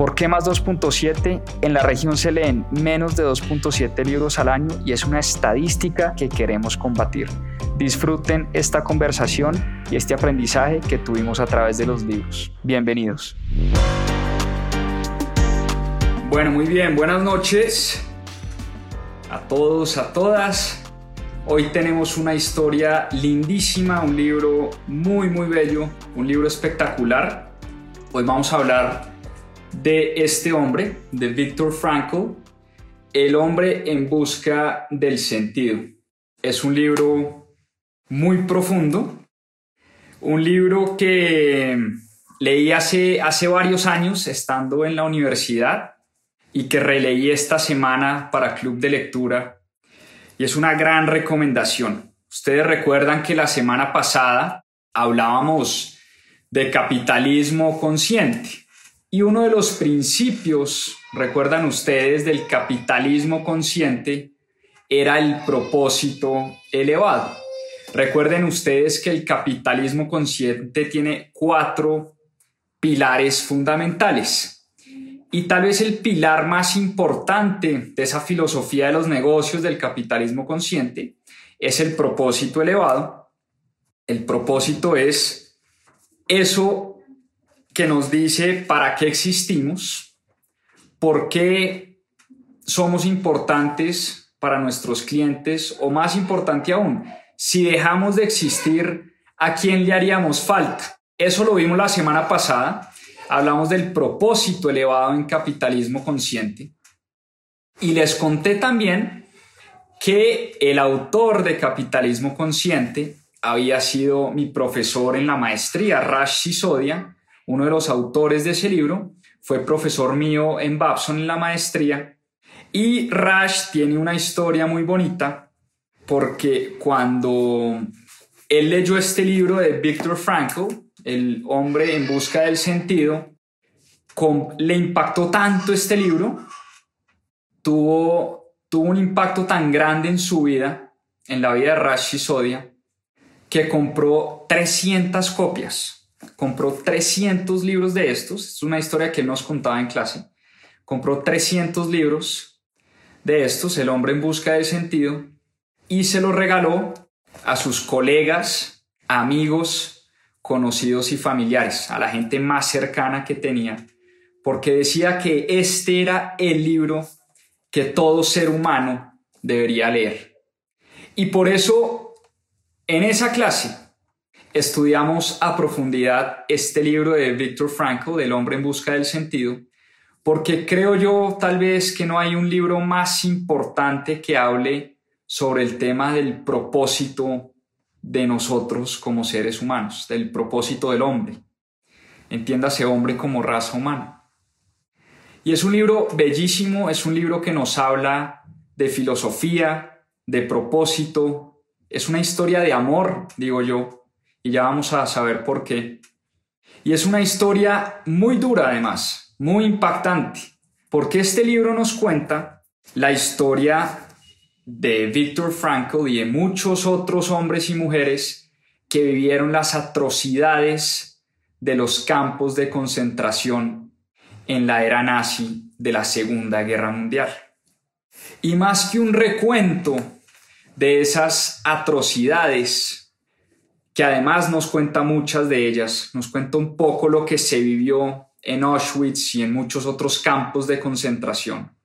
¿Por qué más 2.7? En la región se leen menos de 2.7 libros al año y es una estadística que queremos combatir. Disfruten esta conversación y este aprendizaje que tuvimos a través de los libros. Bienvenidos. Bueno, muy bien, buenas noches a todos, a todas. Hoy tenemos una historia lindísima, un libro muy, muy bello, un libro espectacular. Hoy vamos a hablar de este hombre, de Viktor Frankl, El hombre en busca del sentido. Es un libro muy profundo. Un libro que leí hace, hace varios años estando en la universidad y que releí esta semana para Club de Lectura. Y es una gran recomendación. Ustedes recuerdan que la semana pasada hablábamos de capitalismo consciente. Y uno de los principios, recuerdan ustedes, del capitalismo consciente era el propósito elevado. Recuerden ustedes que el capitalismo consciente tiene cuatro pilares fundamentales. Y tal vez el pilar más importante de esa filosofía de los negocios del capitalismo consciente es el propósito elevado. El propósito es eso que nos dice para qué existimos, por qué somos importantes para nuestros clientes o más importante aún, si dejamos de existir, ¿a quién le haríamos falta? Eso lo vimos la semana pasada. Hablamos del propósito elevado en capitalismo consciente. Y les conté también que el autor de Capitalismo Consciente había sido mi profesor en la maestría, Rash Sisodia, uno de los autores de ese libro, fue profesor mío en Babson en la maestría. Y Rash tiene una historia muy bonita porque cuando él leyó este libro de Viktor Frankl, El hombre en busca del sentido, le impactó tanto este libro, tuvo, un impacto tan grande en su vida, en la vida de Rashi Sodia, que compró 300 copias, compró 300 libros de estos, es una historia que él nos contaba en clase, compró 300 libros de estos, El hombre en busca del sentido, y se lo regaló a sus colegas, amigos, conocidos y familiares, a la gente más cercana que tenía, porque decía que este era el libro que todo ser humano debería leer. Y por eso, en esa clase, estudiamos a profundidad este libro de Viktor Frankl, del hombre en busca del sentido, porque creo yo tal vez que no hay un libro más importante que hable sobre el tema del propósito de nosotros como seres humanos, del propósito del hombre. Entiéndase hombre como raza humana. Y es un libro bellísimo, es un libro que nos habla de filosofía, de propósito, es una historia de amor, digo yo, y ya vamos a saber por qué. Y es una historia muy dura además, muy impactante, porque este libro nos cuenta la historia de Viktor Frankl y de muchos otros hombres y mujeres que vivieron las atrocidades de los campos de concentración en la era nazi de la Segunda Guerra Mundial. Y más que un recuento de esas atrocidades, que además nos cuenta muchas de ellas, nos cuenta un poco lo que se vivió en Auschwitz y en muchos otros campos de concentración.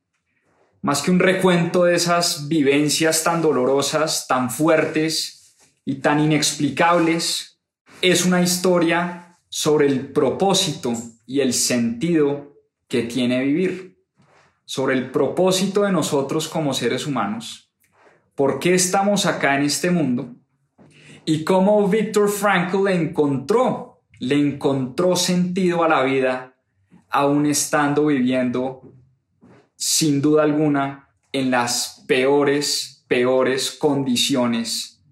Más que un recuento de esas vivencias tan dolorosas, tan fuertes y tan inexplicables, es una historia sobre el propósito y el sentido que tiene vivir, sobre el propósito de nosotros como seres humanos, por qué estamos acá en este mundo y cómo Viktor Frankl le encontró, le encontró sentido a la vida aún estando viviendo sin duda alguna, en las peores, peores condiciones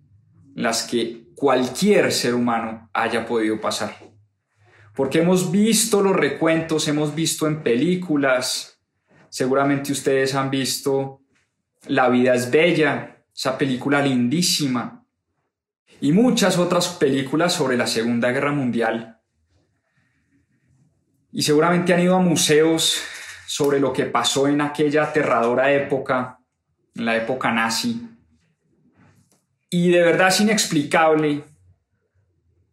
en las que cualquier ser humano haya podido pasar. Porque hemos visto los recuentos, hemos visto en películas, seguramente ustedes han visto La vida es bella, esa película lindísima, y muchas otras películas sobre la Segunda Guerra Mundial. Y seguramente han ido a museos sobre lo que pasó en aquella aterradora época, en la época nazi. Y de verdad es inexplicable,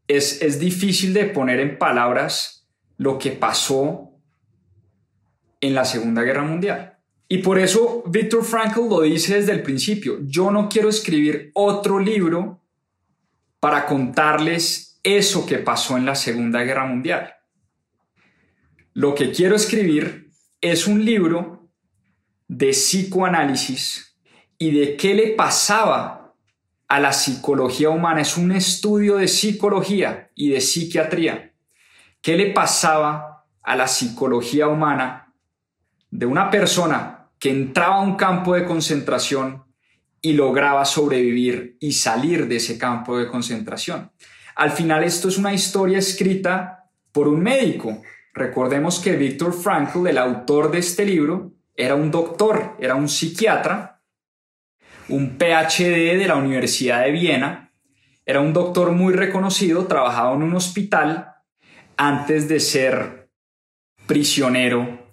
es, es difícil de poner en palabras lo que pasó en la Segunda Guerra Mundial. Y por eso Viktor Frankl lo dice desde el principio, yo no quiero escribir otro libro para contarles eso que pasó en la Segunda Guerra Mundial. Lo que quiero escribir es un libro de psicoanálisis y de qué le pasaba a la psicología humana. Es un estudio de psicología y de psiquiatría. ¿Qué le pasaba a la psicología humana de una persona que entraba a un campo de concentración y lograba sobrevivir y salir de ese campo de concentración? Al final esto es una historia escrita por un médico, Recordemos que Viktor Frankl, el autor de este libro, era un doctor, era un psiquiatra, un PhD de la Universidad de Viena, era un doctor muy reconocido, trabajaba en un hospital antes de ser prisionero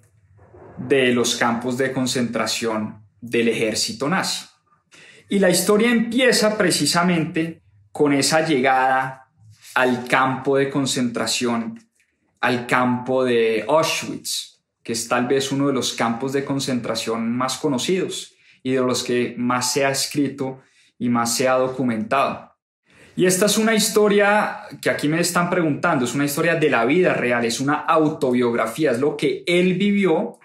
de los campos de concentración del ejército nazi. Y la historia empieza precisamente con esa llegada al campo de concentración al campo de Auschwitz, que es tal vez uno de los campos de concentración más conocidos y de los que más se ha escrito y más se ha documentado. Y esta es una historia que aquí me están preguntando, es una historia de la vida real, es una autobiografía, es lo que él vivió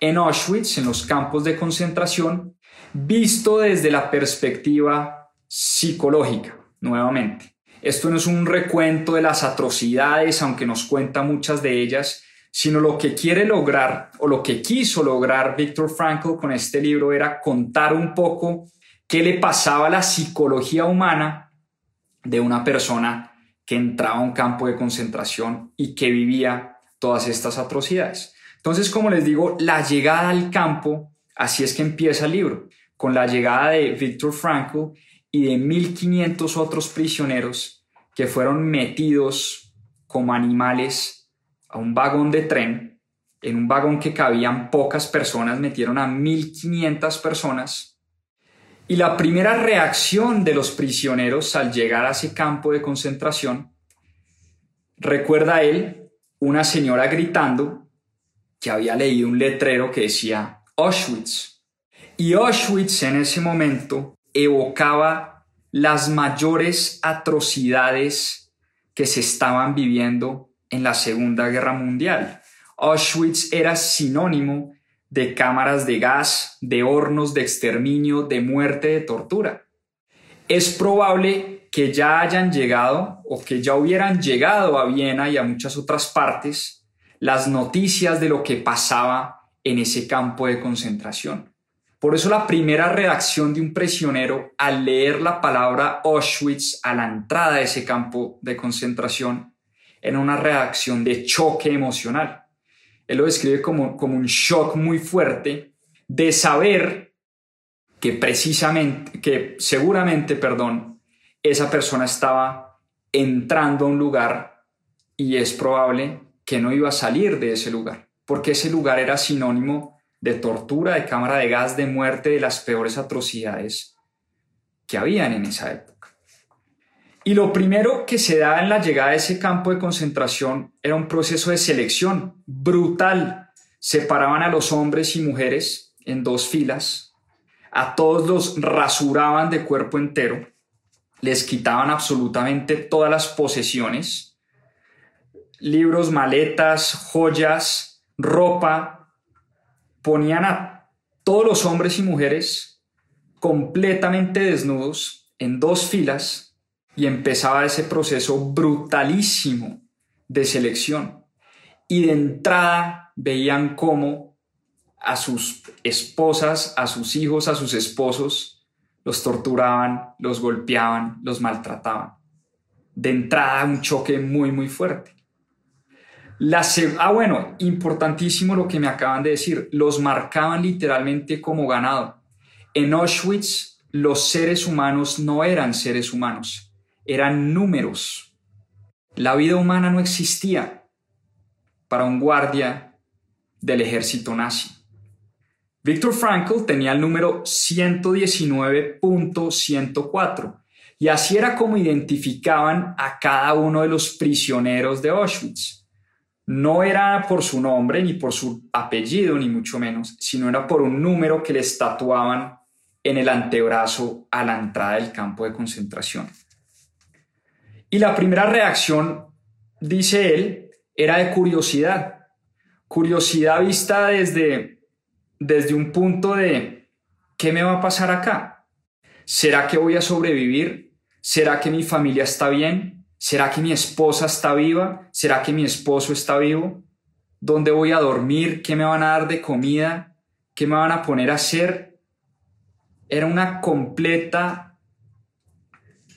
en Auschwitz, en los campos de concentración, visto desde la perspectiva psicológica, nuevamente. Esto no es un recuento de las atrocidades, aunque nos cuenta muchas de ellas, sino lo que quiere lograr o lo que quiso lograr Viktor Frankl con este libro era contar un poco qué le pasaba a la psicología humana de una persona que entraba a un campo de concentración y que vivía todas estas atrocidades. Entonces, como les digo, la llegada al campo, así es que empieza el libro, con la llegada de Viktor Frankl y de 1500 otros prisioneros que fueron metidos como animales a un vagón de tren, en un vagón que cabían pocas personas, metieron a 1500 personas. Y la primera reacción de los prisioneros al llegar a ese campo de concentración, recuerda él una señora gritando que había leído un letrero que decía Auschwitz. Y Auschwitz en ese momento evocaba las mayores atrocidades que se estaban viviendo en la Segunda Guerra Mundial. Auschwitz era sinónimo de cámaras de gas, de hornos de exterminio, de muerte, de tortura. Es probable que ya hayan llegado o que ya hubieran llegado a Viena y a muchas otras partes las noticias de lo que pasaba en ese campo de concentración. Por eso la primera reacción de un prisionero al leer la palabra Auschwitz a la entrada de ese campo de concentración era una reacción de choque emocional. Él lo describe como, como un shock muy fuerte de saber que precisamente, que seguramente, perdón, esa persona estaba entrando a un lugar y es probable que no iba a salir de ese lugar, porque ese lugar era sinónimo de tortura, de cámara de gas, de muerte, de las peores atrocidades que habían en esa época. Y lo primero que se da en la llegada de ese campo de concentración era un proceso de selección brutal. Separaban a los hombres y mujeres en dos filas, a todos los rasuraban de cuerpo entero, les quitaban absolutamente todas las posesiones, libros, maletas, joyas, ropa, ponían a todos los hombres y mujeres completamente desnudos en dos filas y empezaba ese proceso brutalísimo de selección. Y de entrada veían cómo a sus esposas, a sus hijos, a sus esposos, los torturaban, los golpeaban, los maltrataban. de entrada un choque muy, muy fuerte. La ah, bueno, importantísimo lo que me acaban de decir. Los marcaban literalmente como ganado. En Auschwitz, los seres humanos no eran seres humanos, eran números. La vida humana no existía para un guardia del ejército nazi. Viktor Frankl tenía el número 119.104 y así era como identificaban a cada uno de los prisioneros de Auschwitz. No era por su nombre ni por su apellido, ni mucho menos, sino era por un número que le estatuaban en el antebrazo a la entrada del campo de concentración. Y la primera reacción, dice él, era de curiosidad. Curiosidad vista desde, desde un punto de, ¿qué me va a pasar acá? ¿Será que voy a sobrevivir? ¿Será que mi familia está bien? ¿Será que mi esposa está viva? ¿Será que mi esposo está vivo? ¿Dónde voy a dormir? ¿Qué me van a dar de comida? ¿Qué me van a poner a hacer? Era una completa,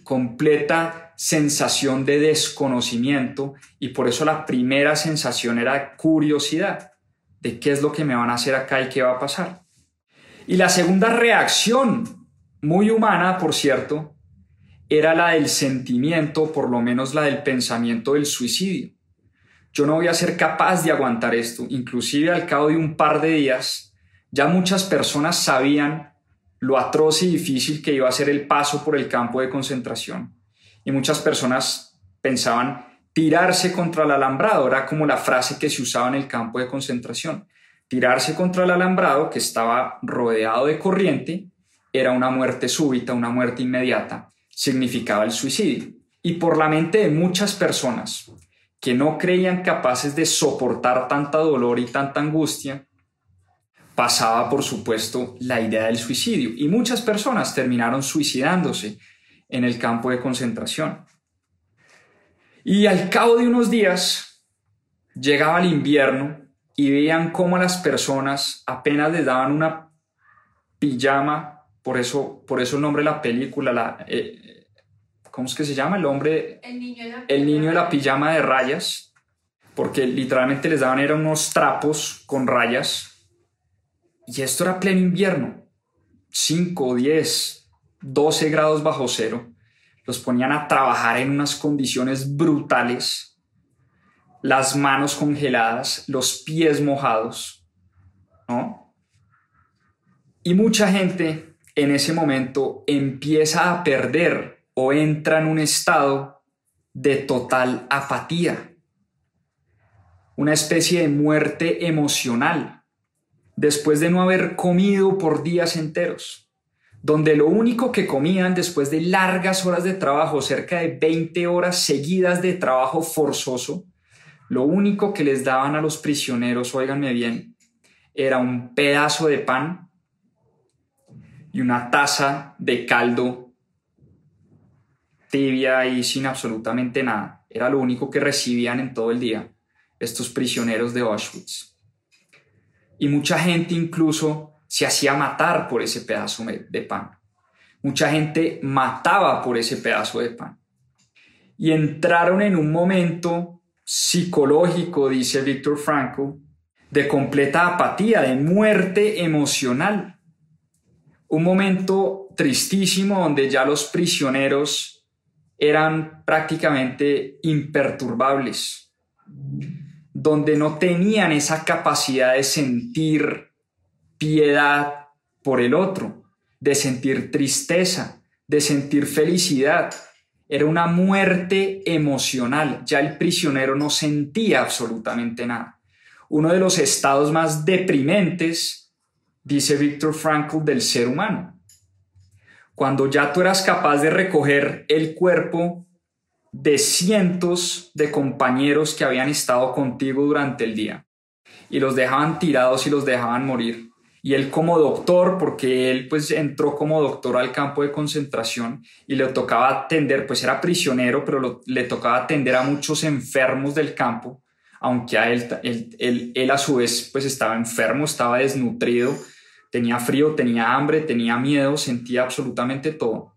completa sensación de desconocimiento y por eso la primera sensación era curiosidad de qué es lo que me van a hacer acá y qué va a pasar. Y la segunda reacción, muy humana, por cierto, era la del sentimiento, por lo menos la del pensamiento del suicidio. Yo no voy a ser capaz de aguantar esto. Inclusive al cabo de un par de días, ya muchas personas sabían lo atroz y difícil que iba a ser el paso por el campo de concentración. Y muchas personas pensaban tirarse contra el alambrado, era como la frase que se usaba en el campo de concentración. Tirarse contra el alambrado, que estaba rodeado de corriente, era una muerte súbita, una muerte inmediata significaba el suicidio. Y por la mente de muchas personas que no creían capaces de soportar tanta dolor y tanta angustia, pasaba por supuesto la idea del suicidio. Y muchas personas terminaron suicidándose en el campo de concentración. Y al cabo de unos días llegaba el invierno y veían cómo las personas apenas les daban una pijama por eso, por eso el nombre de la película, la, eh, ¿cómo es que se llama? El hombre, el niño, de la, el niño de la pijama de rayas, porque literalmente les daban eran unos trapos con rayas. Y esto era pleno invierno, 5, 10, 12 grados bajo cero. Los ponían a trabajar en unas condiciones brutales, las manos congeladas, los pies mojados, ¿no? Y mucha gente en ese momento empieza a perder o entra en un estado de total apatía, una especie de muerte emocional, después de no haber comido por días enteros, donde lo único que comían después de largas horas de trabajo, cerca de 20 horas seguidas de trabajo forzoso, lo único que les daban a los prisioneros, óiganme bien, era un pedazo de pan y una taza de caldo tibia y sin absolutamente nada. Era lo único que recibían en todo el día estos prisioneros de Auschwitz. Y mucha gente incluso se hacía matar por ese pedazo de pan. Mucha gente mataba por ese pedazo de pan. Y entraron en un momento psicológico, dice Víctor Franco, de completa apatía, de muerte emocional un momento tristísimo donde ya los prisioneros eran prácticamente imperturbables, donde no tenían esa capacidad de sentir piedad por el otro, de sentir tristeza, de sentir felicidad. Era una muerte emocional, ya el prisionero no sentía absolutamente nada. Uno de los estados más deprimentes dice Víctor Frankl, del ser humano. Cuando ya tú eras capaz de recoger el cuerpo de cientos de compañeros que habían estado contigo durante el día y los dejaban tirados y los dejaban morir. Y él como doctor, porque él pues entró como doctor al campo de concentración y le tocaba atender, pues era prisionero, pero le tocaba atender a muchos enfermos del campo, aunque a él, él, él a su vez pues estaba enfermo, estaba desnutrido, Tenía frío, tenía hambre, tenía miedo, sentía absolutamente todo.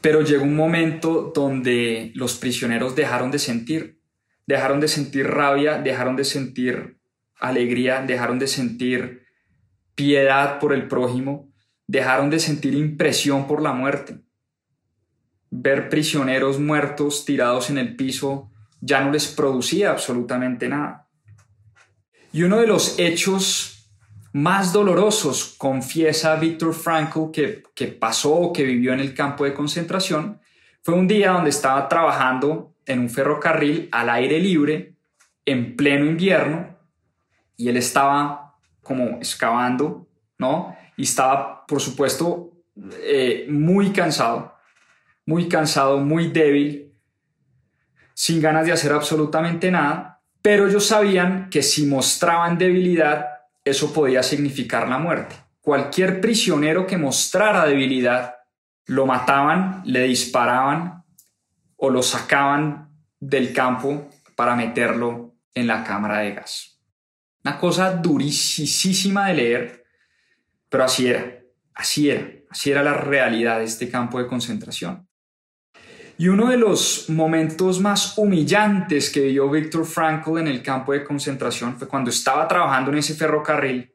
Pero llegó un momento donde los prisioneros dejaron de sentir, dejaron de sentir rabia, dejaron de sentir alegría, dejaron de sentir piedad por el prójimo, dejaron de sentir impresión por la muerte. Ver prisioneros muertos tirados en el piso ya no les producía absolutamente nada. Y uno de los hechos más dolorosos, confiesa Víctor Frankl, que, que pasó que vivió en el campo de concentración, fue un día donde estaba trabajando en un ferrocarril al aire libre, en pleno invierno, y él estaba como excavando, ¿no? Y estaba, por supuesto, eh, muy cansado, muy cansado, muy débil, sin ganas de hacer absolutamente nada, pero ellos sabían que si mostraban debilidad, eso podía significar la muerte. Cualquier prisionero que mostrara debilidad, lo mataban, le disparaban o lo sacaban del campo para meterlo en la cámara de gas. Una cosa durísima de leer, pero así era, así era, así era la realidad de este campo de concentración. Y uno de los momentos más humillantes que vio Viktor Frankl en el campo de concentración fue cuando estaba trabajando en ese ferrocarril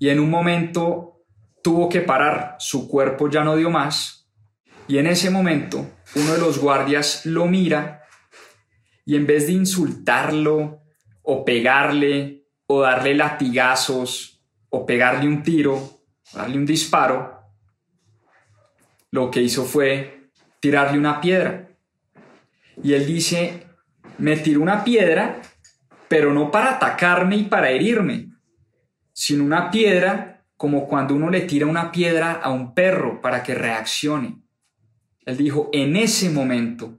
y en un momento tuvo que parar, su cuerpo ya no dio más, y en ese momento uno de los guardias lo mira y en vez de insultarlo o pegarle o darle latigazos o pegarle un tiro, darle un disparo, lo que hizo fue tirarle una piedra. Y él dice, me tiró una piedra, pero no para atacarme y para herirme, sino una piedra como cuando uno le tira una piedra a un perro para que reaccione. Él dijo, en ese momento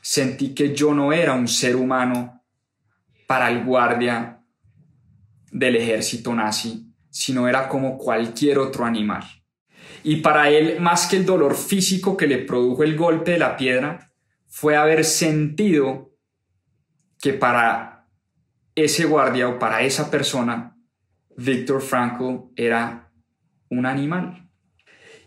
sentí que yo no era un ser humano para el guardia del ejército nazi, sino era como cualquier otro animal. Y para él, más que el dolor físico que le produjo el golpe de la piedra, fue haber sentido que para ese guardia o para esa persona, Viktor Frankl era un animal.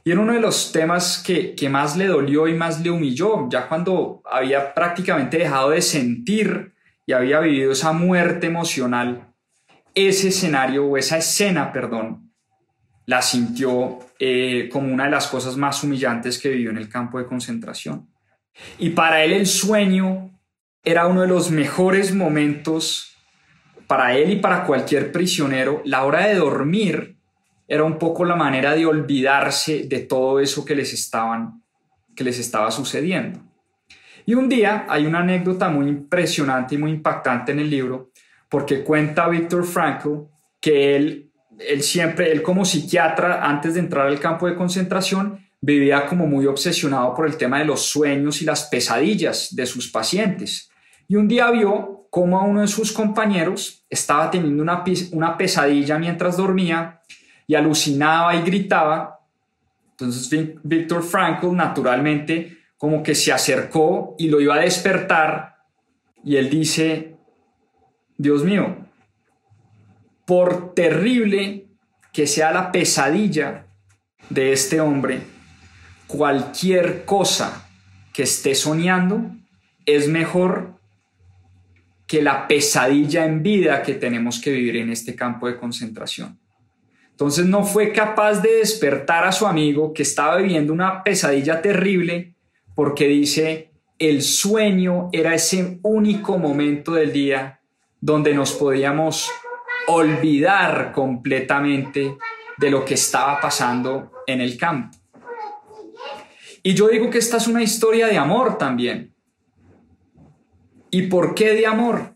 Y era uno de los temas que, que más le dolió y más le humilló, ya cuando había prácticamente dejado de sentir y había vivido esa muerte emocional ese escenario o esa escena, perdón, la sintió eh, como una de las cosas más humillantes que vivió en el campo de concentración. Y para él el sueño era uno de los mejores momentos para él y para cualquier prisionero. La hora de dormir era un poco la manera de olvidarse de todo eso que les, estaban, que les estaba sucediendo. Y un día hay una anécdota muy impresionante y muy impactante en el libro porque cuenta Víctor Frankl que él, él siempre, él como psiquiatra, antes de entrar al campo de concentración, vivía como muy obsesionado por el tema de los sueños y las pesadillas de sus pacientes. Y un día vio cómo a uno de sus compañeros estaba teniendo una, una pesadilla mientras dormía y alucinaba y gritaba. Entonces Víctor Frankl naturalmente como que se acercó y lo iba a despertar y él dice, Dios mío, por terrible que sea la pesadilla de este hombre, cualquier cosa que esté soñando es mejor que la pesadilla en vida que tenemos que vivir en este campo de concentración. Entonces no fue capaz de despertar a su amigo que estaba viviendo una pesadilla terrible porque dice, el sueño era ese único momento del día donde nos podíamos olvidar completamente de lo que estaba pasando en el campo. Y yo digo que esta es una historia de amor también. ¿Y por qué de amor?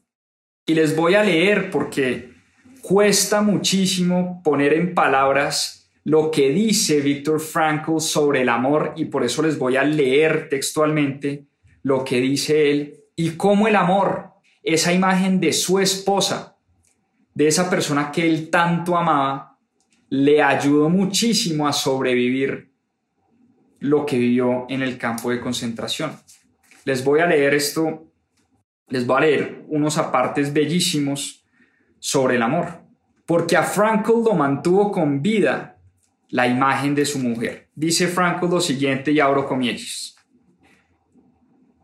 Y les voy a leer porque cuesta muchísimo poner en palabras lo que dice Víctor Frankl sobre el amor y por eso les voy a leer textualmente lo que dice él y cómo el amor esa imagen de su esposa, de esa persona que él tanto amaba, le ayudó muchísimo a sobrevivir lo que vivió en el campo de concentración. Les voy a leer esto, les voy a leer unos apartes bellísimos sobre el amor, porque a Frankl lo mantuvo con vida la imagen de su mujer. Dice Frankl lo siguiente y abro comillas.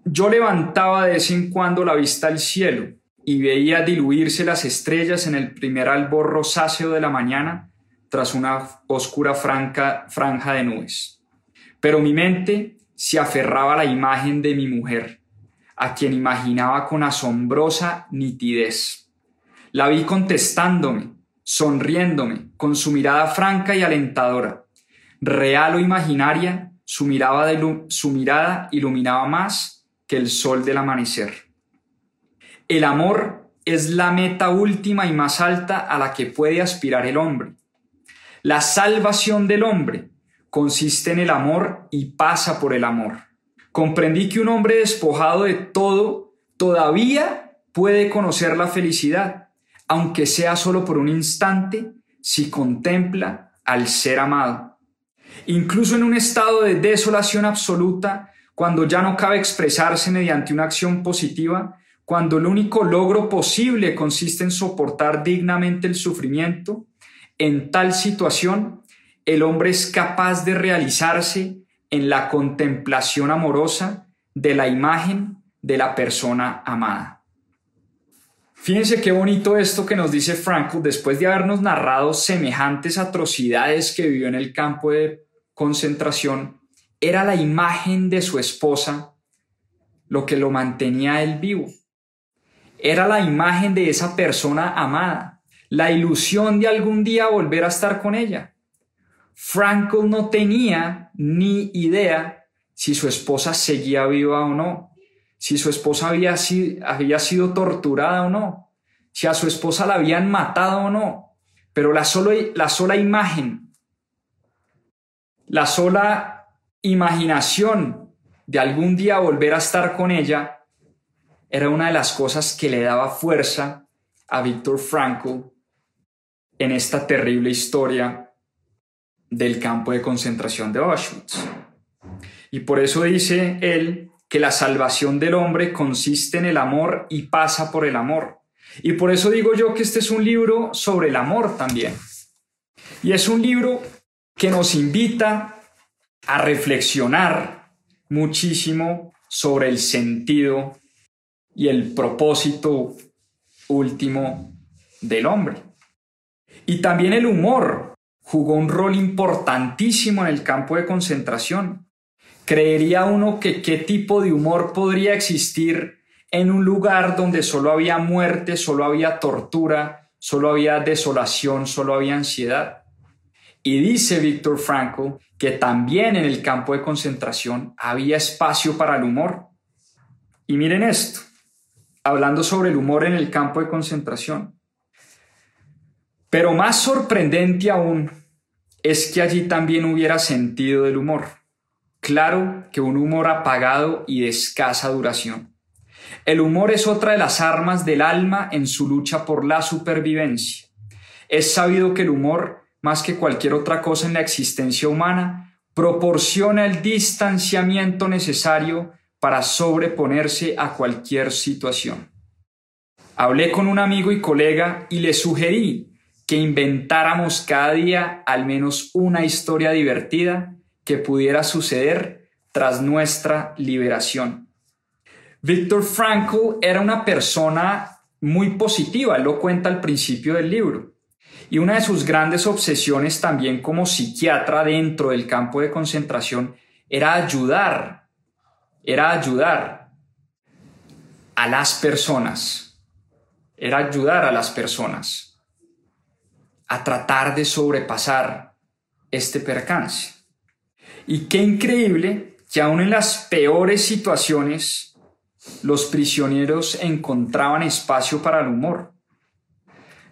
yo levantaba de vez en cuando la vista al cielo y veía diluirse las estrellas en el primer albor rosáceo de la mañana tras una oscura franja de nubes. Pero mi mente se aferraba a la imagen de mi mujer, a quien imaginaba con asombrosa nitidez. La vi contestándome, sonriéndome, con su mirada franca y alentadora. Real o imaginaria, su mirada, su mirada iluminaba más que el sol del amanecer. El amor es la meta última y más alta a la que puede aspirar el hombre. La salvación del hombre consiste en el amor y pasa por el amor. Comprendí que un hombre despojado de todo todavía puede conocer la felicidad, aunque sea solo por un instante, si contempla al ser amado. Incluso en un estado de desolación absoluta, cuando ya no cabe expresarse mediante una acción positiva, cuando el único logro posible consiste en soportar dignamente el sufrimiento, en tal situación el hombre es capaz de realizarse en la contemplación amorosa de la imagen de la persona amada. Fíjense qué bonito esto que nos dice Franco después de habernos narrado semejantes atrocidades que vivió en el campo de concentración. Era la imagen de su esposa lo que lo mantenía él vivo. Era la imagen de esa persona amada, la ilusión de algún día volver a estar con ella. Frankel no tenía ni idea si su esposa seguía viva o no, si su esposa había sido, torturada o no, si a su esposa la habían matado o no, pero la, la sola imagen, la sola imaginación de algún día volver a estar con ella era una de las cosas que le daba fuerza a Víctor Frankl en esta terrible historia del campo de concentración de Auschwitz. Y por eso dice él que la salvación del hombre consiste en el amor y pasa por el amor. Y por eso digo yo que este es un libro sobre el amor también. Y es un libro que nos invita a reflexionar muchísimo sobre el sentido y el propósito último del hombre. Y también el humor jugó un rol importantísimo en el campo de concentración. Creería uno que qué tipo de humor podría existir en un lugar donde solo había muerte, solo había tortura, solo había desolación, solo había ansiedad. Y dice Víctor Frankl que también en el campo de concentración había espacio para el humor. Y miren esto, hablando sobre el humor en el campo de concentración. Pero más sorprendente aún es que allí también hubiera sentido del humor. Claro que un humor apagado y de escasa duración. El humor es otra de las armas del alma en su lucha por la supervivencia. Es sabido que el humor, más que cualquier otra cosa en la existencia humana, proporciona el distanciamiento necesario para sobreponerse a cualquier situación. Hablé con un amigo y colega y le sugerí que inventáramos cada día al menos una historia divertida que pudiera suceder tras nuestra liberación. Víctor Frankl era una persona muy positiva, lo cuenta al principio del libro. Y una de sus grandes obsesiones también como psiquiatra dentro del campo de concentración era ayudar, era ayudar a las personas, era ayudar a las personas a tratar de sobrepasar este percance. Y qué increíble que aún en las peores situaciones los prisioneros encontraban espacio para el humor.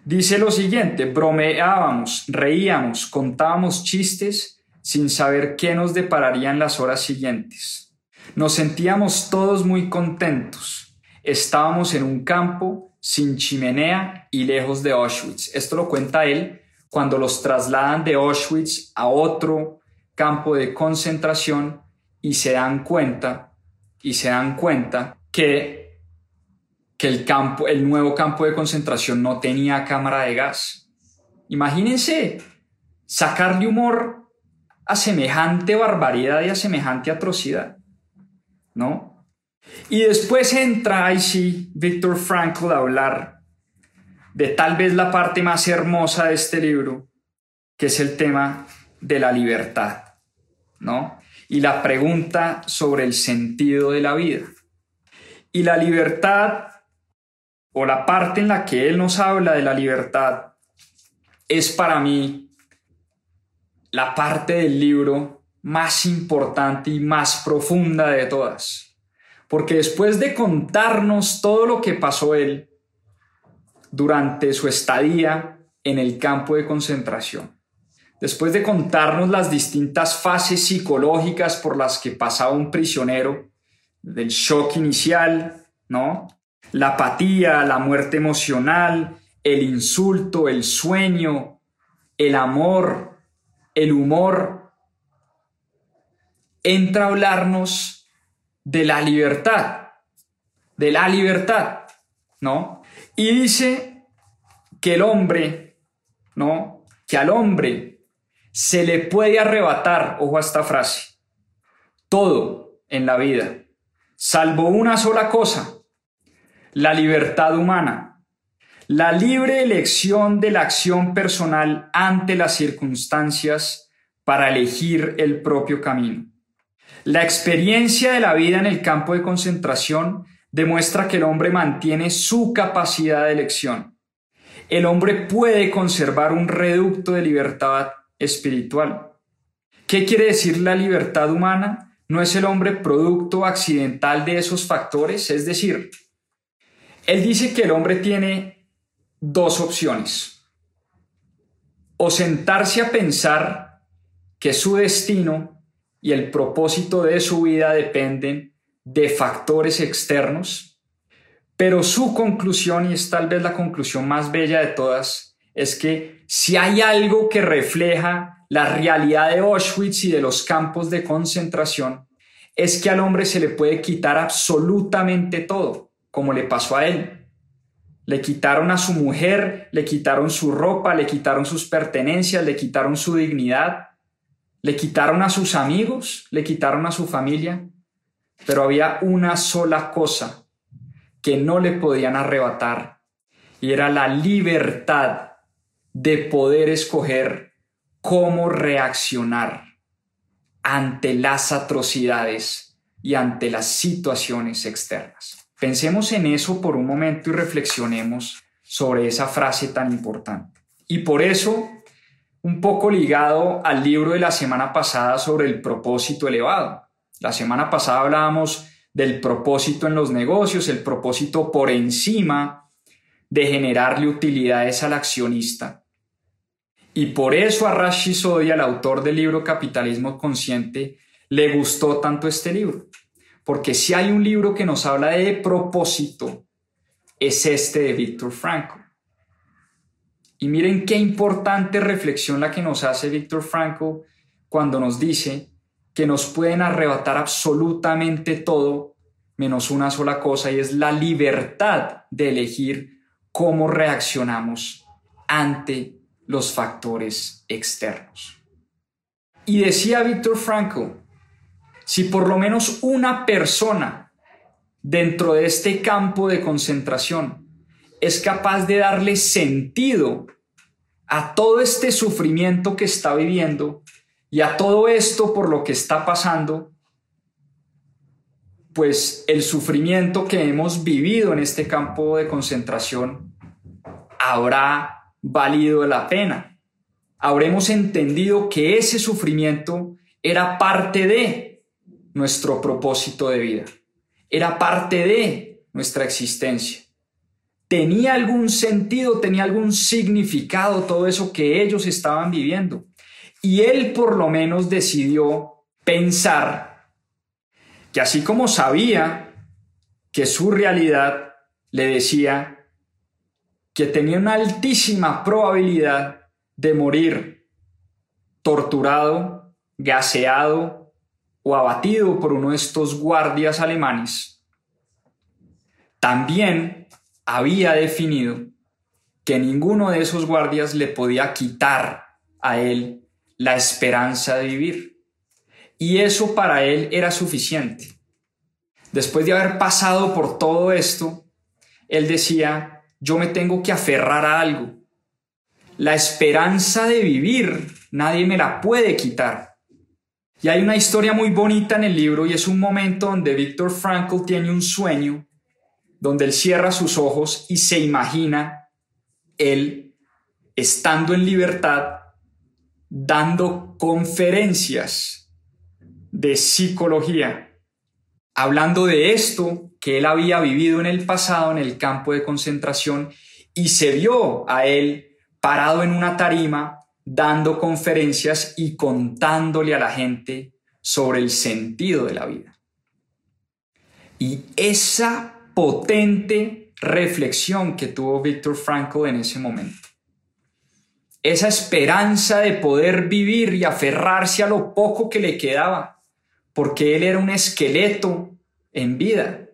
Dice lo siguiente, bromeábamos, reíamos, contábamos chistes sin saber qué nos depararían las horas siguientes. Nos sentíamos todos muy contentos. Estábamos en un campo sin chimenea y lejos de Auschwitz. Esto lo cuenta él cuando los trasladan de Auschwitz a otro campo de concentración y se dan cuenta y se dan cuenta que, que el, campo, el nuevo campo de concentración no tenía cámara de gas. Imagínense sacarle humor a semejante barbaridad y a semejante atrocidad, ¿no? Y después entra ahí sí Víctor Frankl a hablar de tal vez la parte más hermosa de este libro, que es el tema de la libertad, ¿no? Y la pregunta sobre el sentido de la vida. Y la libertad, o la parte en la que él nos habla de la libertad, es para mí la parte del libro más importante y más profunda de todas. Porque después de contarnos todo lo que pasó él durante su estadía en el campo de concentración, después de contarnos las distintas fases psicológicas por las que pasaba un prisionero, del shock inicial, ¿no? La apatía, la muerte emocional, el insulto, el sueño, el amor, el humor, entra a hablarnos de la libertad, de la libertad, ¿no? Y dice que el hombre, ¿no? Que al hombre se le puede arrebatar, ojo a esta frase, todo en la vida, salvo una sola cosa, la libertad humana, la libre elección de la acción personal ante las circunstancias para elegir el propio camino. La experiencia de la vida en el campo de concentración demuestra que el hombre mantiene su capacidad de elección. El hombre puede conservar un reducto de libertad espiritual. ¿Qué quiere decir la libertad humana? ¿No es el hombre producto accidental de esos factores? Es decir, él dice que el hombre tiene dos opciones. O sentarse a pensar que su destino y el propósito de su vida dependen de factores externos, pero su conclusión, y es tal vez la conclusión más bella de todas, es que si hay algo que refleja la realidad de Auschwitz y de los campos de concentración es que al hombre se le puede quitar absolutamente todo, como le pasó a él. Le quitaron a su mujer, le quitaron su ropa, le quitaron sus pertenencias, le quitaron su dignidad, le quitaron a sus amigos, le quitaron a su familia, pero había una sola cosa que no le podían arrebatar y era la libertad de poder escoger cómo reaccionar ante las atrocidades y ante las situaciones externas. Pensemos en eso por un momento y reflexionemos sobre esa frase tan importante. Y por eso, un poco ligado al libro de la semana pasada sobre el propósito elevado. La semana pasada hablábamos del propósito en los negocios, el propósito por encima de generarle utilidades al accionista. Y por eso a Rashi Sodia, el autor del libro Capitalismo Consciente, le gustó tanto este libro. Porque si hay un libro que nos habla de propósito, es este de Víctor Franco. Y miren qué importante reflexión la que nos hace Víctor Franco cuando nos dice que nos pueden arrebatar absolutamente todo menos una sola cosa y es la libertad de elegir cómo reaccionamos ante los factores externos. Y decía Víctor Frankl, si por lo menos una persona dentro de este campo de concentración es capaz de darle sentido a todo este sufrimiento que está viviendo y a todo esto por lo que está pasando, pues el sufrimiento que hemos vivido en este campo de concentración habrá valido la pena. Habremos entendido que ese sufrimiento era parte de nuestro propósito de vida, era parte de nuestra existencia. Tenía algún sentido, tenía algún significado todo eso que ellos estaban viviendo. Y él por lo menos decidió pensar que así como sabía que su realidad le decía que tenía una altísima probabilidad de morir torturado, gaseado o abatido por uno de estos guardias alemanes, también había definido que ninguno de esos guardias le podía quitar a él la esperanza de vivir. Y eso para él era suficiente. Después de haber pasado por todo esto, él decía, yo me tengo que aferrar a algo. La esperanza de vivir nadie me la puede quitar. Y hay una historia muy bonita en el libro y es un momento donde Víctor Frankl tiene un sueño, donde él cierra sus ojos y se imagina él estando en libertad, dando conferencias de psicología, hablando de esto que él había vivido en el pasado en el campo de concentración y se vio a él parado en una tarima dando conferencias y contándole a la gente sobre el sentido de la vida. Y esa potente reflexión que tuvo Víctor Frankl en ese momento, esa esperanza de poder vivir y aferrarse a lo poco que le quedaba, porque él era un esqueleto en vida.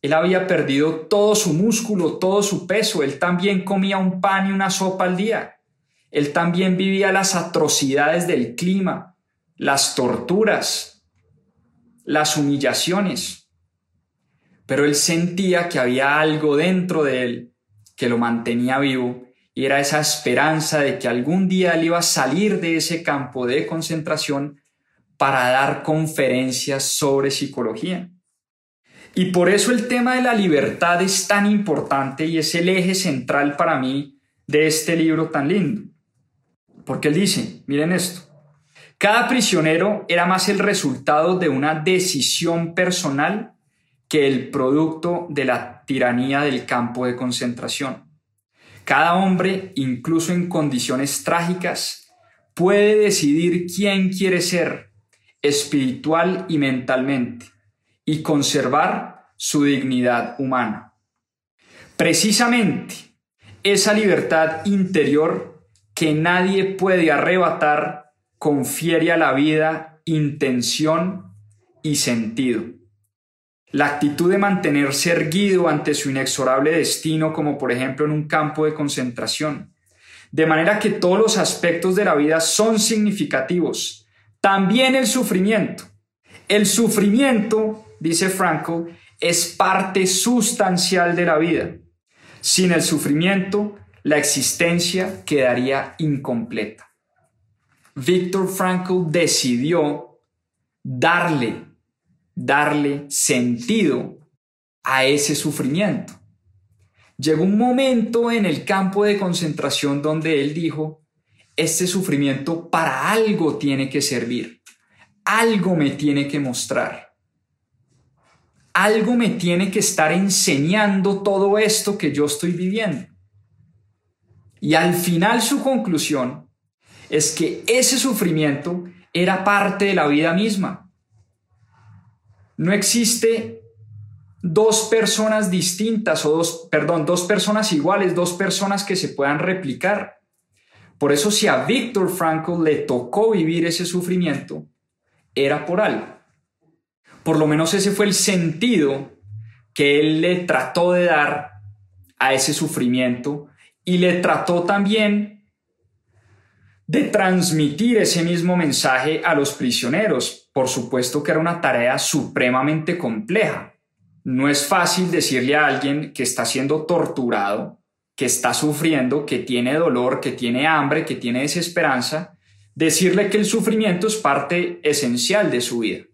Él había perdido todo su músculo, todo su peso, él también comía un pan y una sopa al día él también vivía las atrocidades del clima, las torturas, las humillaciones. Pero él sentía que había algo dentro de él que lo mantenía vivo y era esa esperanza de que algún día él iba a salir de ese campo de concentración para dar conferencias sobre psicología. Y por eso el tema de la libertad es tan importante y es el eje central para mí de este libro tan lindo. Porque él dice, miren esto, cada prisionero era más el resultado de una decisión personal que el producto de la tiranía del campo de concentración. Cada hombre, incluso en condiciones trágicas, puede decidir quién quiere ser, espiritual y mentalmente, y conservar su dignidad humana. Precisamente, esa libertad interior que nadie puede arrebatar, confiere a la vida intención y sentido. La actitud de mantenerse erguido ante su inexorable destino, como por ejemplo en un campo de concentración. De manera que todos los aspectos de la vida son significativos, también el sufrimiento. El sufrimiento, dice Franco, es parte sustancial de la vida. Sin el sufrimiento, la existencia quedaría incompleta. Víctor Frankl decidió darle, darle sentido a ese sufrimiento. Llegó un momento en el campo de concentración donde él dijo, este sufrimiento para algo tiene que servir, algo me tiene que mostrar, algo me tiene que estar enseñando todo esto que yo estoy viviendo. Y al final su conclusión es que ese sufrimiento era parte de la vida misma. No existe dos personas distintas o dos, perdón, dos personas iguales, dos personas que se puedan replicar. Por eso si a Víctor Frankl le tocó vivir ese sufrimiento, era por algo. Por lo menos ese fue el sentido que él le trató de dar a ese sufrimiento y le trató también de transmitir ese mismo mensaje a los prisioneros. Por supuesto que era una tarea supremamente compleja. No es fácil decirle a alguien que está siendo torturado, que está sufriendo, que tiene dolor, que tiene hambre, que tiene desesperanza, decirle que el sufrimiento es parte esencial de su vida.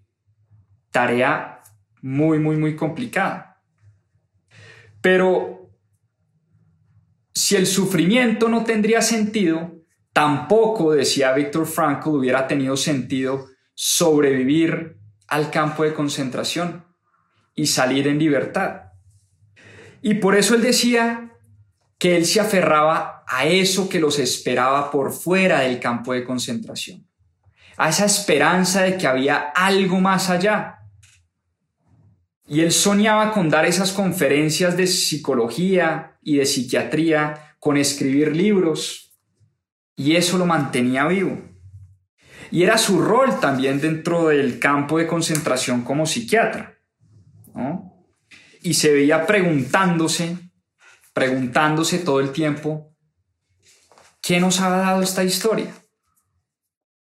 Tarea muy, muy, muy complicada. Pero si el sufrimiento no tendría sentido, tampoco, decía Víctor Frankl, hubiera tenido sentido sobrevivir al campo de concentración y salir en libertad. Y por eso él decía que él se aferraba a eso que los esperaba por fuera del campo de concentración, a esa esperanza de que había algo más allá. Y él soñaba con dar esas conferencias de psicología, y de psiquiatría con escribir libros y eso lo mantenía vivo. Y era su rol también dentro del campo de concentración como psiquiatra. Y se veía preguntándose, preguntándose todo el tiempo, ¿qué nos ha dado esta historia?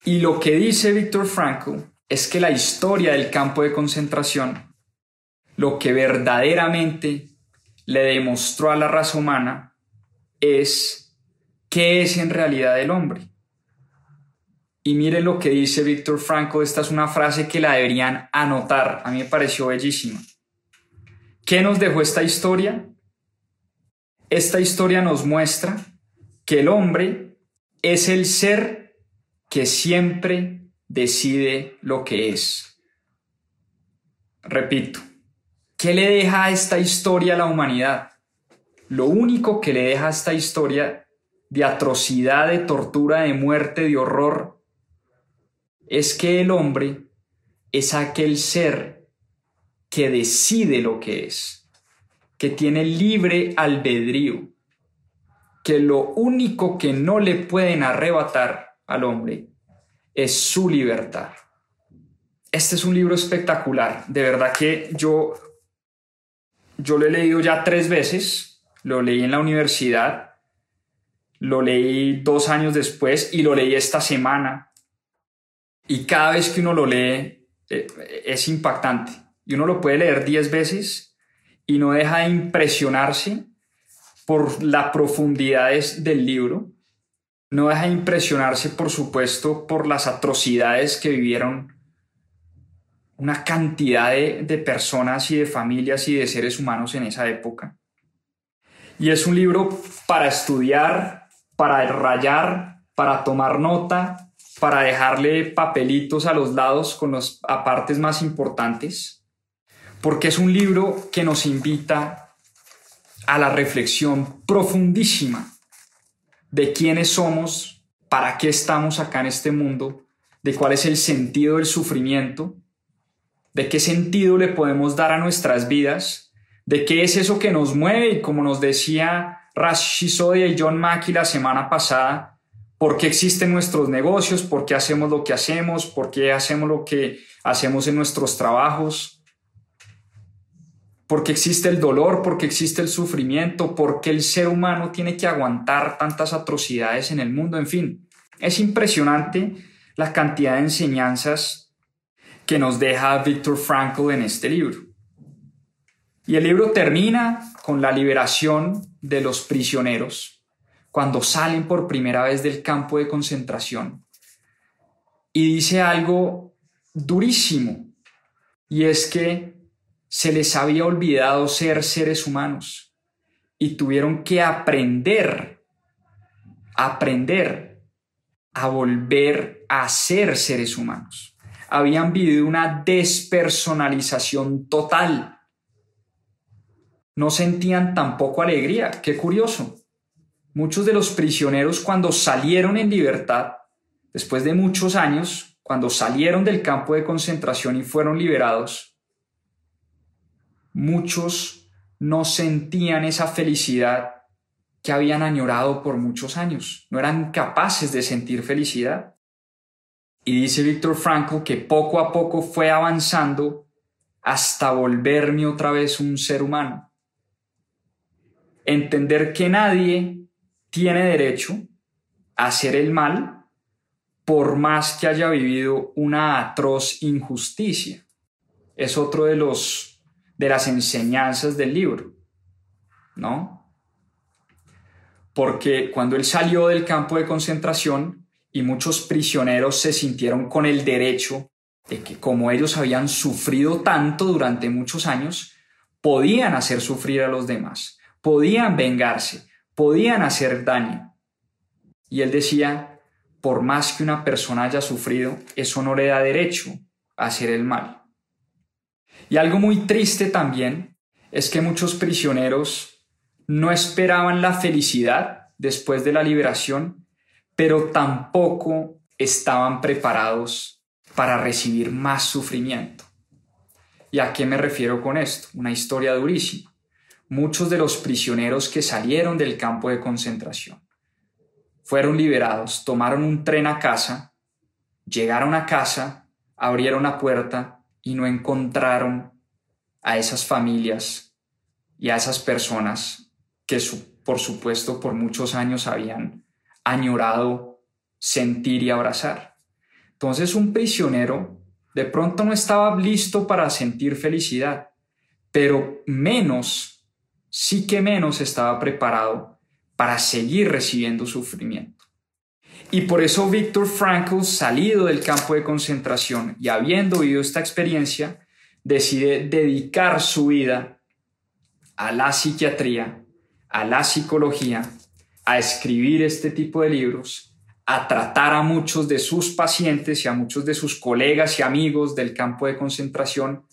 Y lo que dice Víctor Frankl es que la historia del campo de concentración lo que verdaderamente le demostró a la raza humana es qué es en realidad el hombre. Y miren lo que dice Víctor Franco, esta es una frase que la deberían anotar, a mí me pareció bellísima. ¿Qué nos dejó esta historia? Esta historia nos muestra que el hombre es el ser que siempre decide lo que es. Repito, ¿qué le deja esta historia a la humanidad? Lo único que le deja esta historia de atrocidad, de tortura, de muerte, de horror, es que el hombre es aquel ser que decide lo que es, que tiene libre albedrío, que lo único que no le pueden arrebatar al hombre es su libertad. Este es un libro espectacular, de verdad que yo, yo lo he leído ya tres veces, lo leí en la universidad, lo leí dos años después y lo leí esta semana y cada vez que uno lo lee eh, es impactante. Y uno lo puede leer 10 veces y no deja de impresionarse por la profundidad del libro. No deja de impresionarse, por supuesto, por las atrocidades que vivieron una cantidad de, de personas y de familias y de seres humanos en esa época. Y es un libro para estudiar, para rayar, para tomar nota, para dejarle papelitos a los lados con las partes más importantes, porque es un libro que nos invita a la reflexión profundísima de quiénes somos, para qué estamos acá en este mundo, de cuál es el sentido del sufrimiento, de qué sentido le podemos dar a nuestras vidas, de qué es eso que nos mueve y como nos decía Sodia y John Mackey la semana pasada, por qué existen nuestros negocios, por qué hacemos lo que hacemos, por qué hacemos lo que hacemos en nuestros trabajos, por qué existe el dolor, por qué existe el sufrimiento, por qué el ser humano tiene que aguantar tantas atrocidades en el mundo, en fin. Es impresionante la cantidad de enseñanzas que nos deja Viktor Frankl en este libro. Y el libro termina con la liberación de los prisioneros cuando salen por primera vez del campo de concentración. Y dice algo durísimo, y es que se les había olvidado ser seres humanos y tuvieron que aprender, aprender a volver a ser seres humanos. Habían vivido una despersonalización total. No sentían tampoco alegría. Qué curioso. Muchos de los prisioneros cuando salieron en libertad, después de muchos años, cuando salieron del campo de concentración y fueron liberados, muchos no sentían esa felicidad que habían añorado por muchos años, no eran capaces de sentir felicidad. Y dice Víctor Frankl que poco a poco fue avanzando hasta volverme otra vez un ser humano. Entender que nadie tiene derecho a hacer el mal por más que haya vivido una atroz injusticia. Es otro de los de las enseñanzas del libro, ¿no? Porque cuando él salió del campo de concentración y muchos prisioneros se sintieron con el derecho de que como ellos habían sufrido tanto durante muchos años, podían hacer sufrir a los demás, podían vengarse, podían hacer daño. Y él decía, por más que una persona haya sufrido, eso no le da derecho a hacer el mal. Y algo muy triste también es que muchos prisioneros no esperaban la felicidad después de la liberación, pero tampoco estaban preparados para recibir más sufrimiento. ¿Y a qué me refiero con esto? Una historia durísima muchos de los prisioneros que salieron del campo de concentración. Fueron liberados, tomaron un tren a casa, llegaron a casa, abrieron la puerta y no encontraron a esas familias y a esas personas que por supuesto por muchos años habían añorado sentir y abrazar. Entonces un prisionero de pronto no estaba listo para sentir felicidad, pero menos, sí que menos estaba preparado para seguir recibiendo sufrimiento. Y por eso Víctor Frankl, salido del campo de concentración y habiendo vivido esta experiencia, decide dedicar su vida a la psiquiatría, a la psicología, a escribir este tipo de libros, a tratar a muchos de sus pacientes y a muchos de sus colegas y amigos del campo de concentración,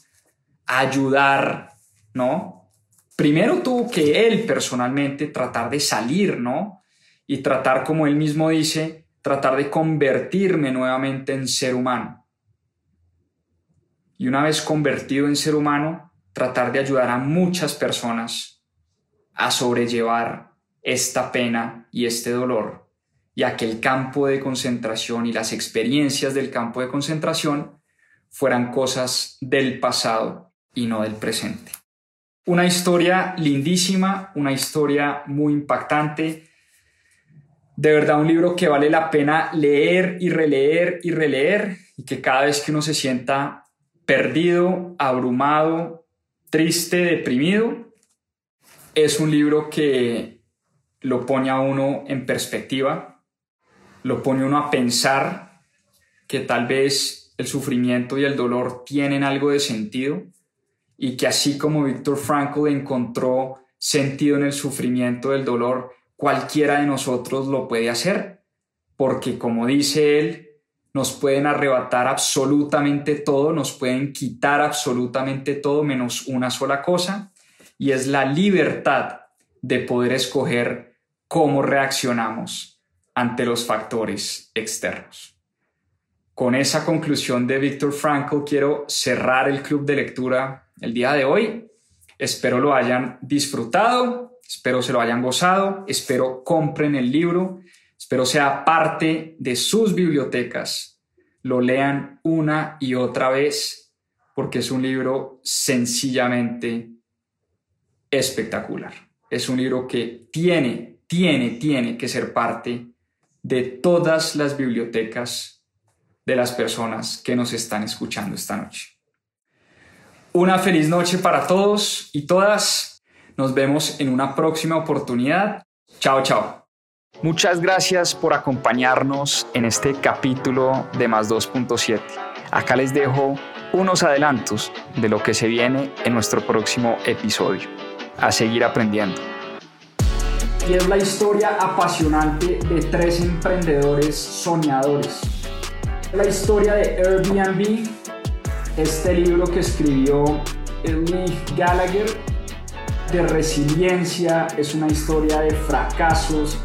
a ayudar, ¿no? Primero tuvo que él personalmente tratar de salir, ¿no? Y tratar, como él mismo dice, tratar de convertirme nuevamente en ser humano. Y una vez convertido en ser humano, tratar de ayudar a muchas personas a sobrellevar esta pena y este dolor, y a que el campo de concentración y las experiencias del campo de concentración fueran cosas del pasado y no del presente. Una historia lindísima, una historia muy impactante, de verdad un libro que vale la pena leer y releer y releer y que cada vez que uno se sienta perdido, abrumado, triste, deprimido, es un libro que lo pone a uno en perspectiva, lo pone uno a pensar que tal vez el sufrimiento y el dolor tienen algo de sentido y que así como Víctor Frankl encontró sentido en el sufrimiento, del dolor, cualquiera de nosotros lo puede hacer, porque como dice él, nos pueden arrebatar absolutamente todo, nos pueden quitar absolutamente todo menos una sola cosa, y es la libertad de poder escoger cómo reaccionamos ante los factores externos. Con esa conclusión de Víctor Frankl quiero cerrar el club de lectura el día de hoy. Espero lo hayan disfrutado Espero se lo hayan gozado, espero compren el libro, espero sea parte de sus bibliotecas, lo lean una y otra vez, porque es un libro sencillamente espectacular. Es un libro que tiene, tiene, tiene que ser parte de todas las bibliotecas de las personas que nos están escuchando esta noche. Una feliz noche para todos y todas. Nos vemos en una próxima oportunidad. Chao, chao. Muchas gracias por acompañarnos en este capítulo de Más 2.7. Acá les dejo unos adelantos de lo que se viene en nuestro próximo episodio. A seguir aprendiendo. Y es la historia apasionante de tres emprendedores soñadores. La historia de Airbnb, este libro que escribió Lee Gallagher de resiliencia, es una historia de fracasos,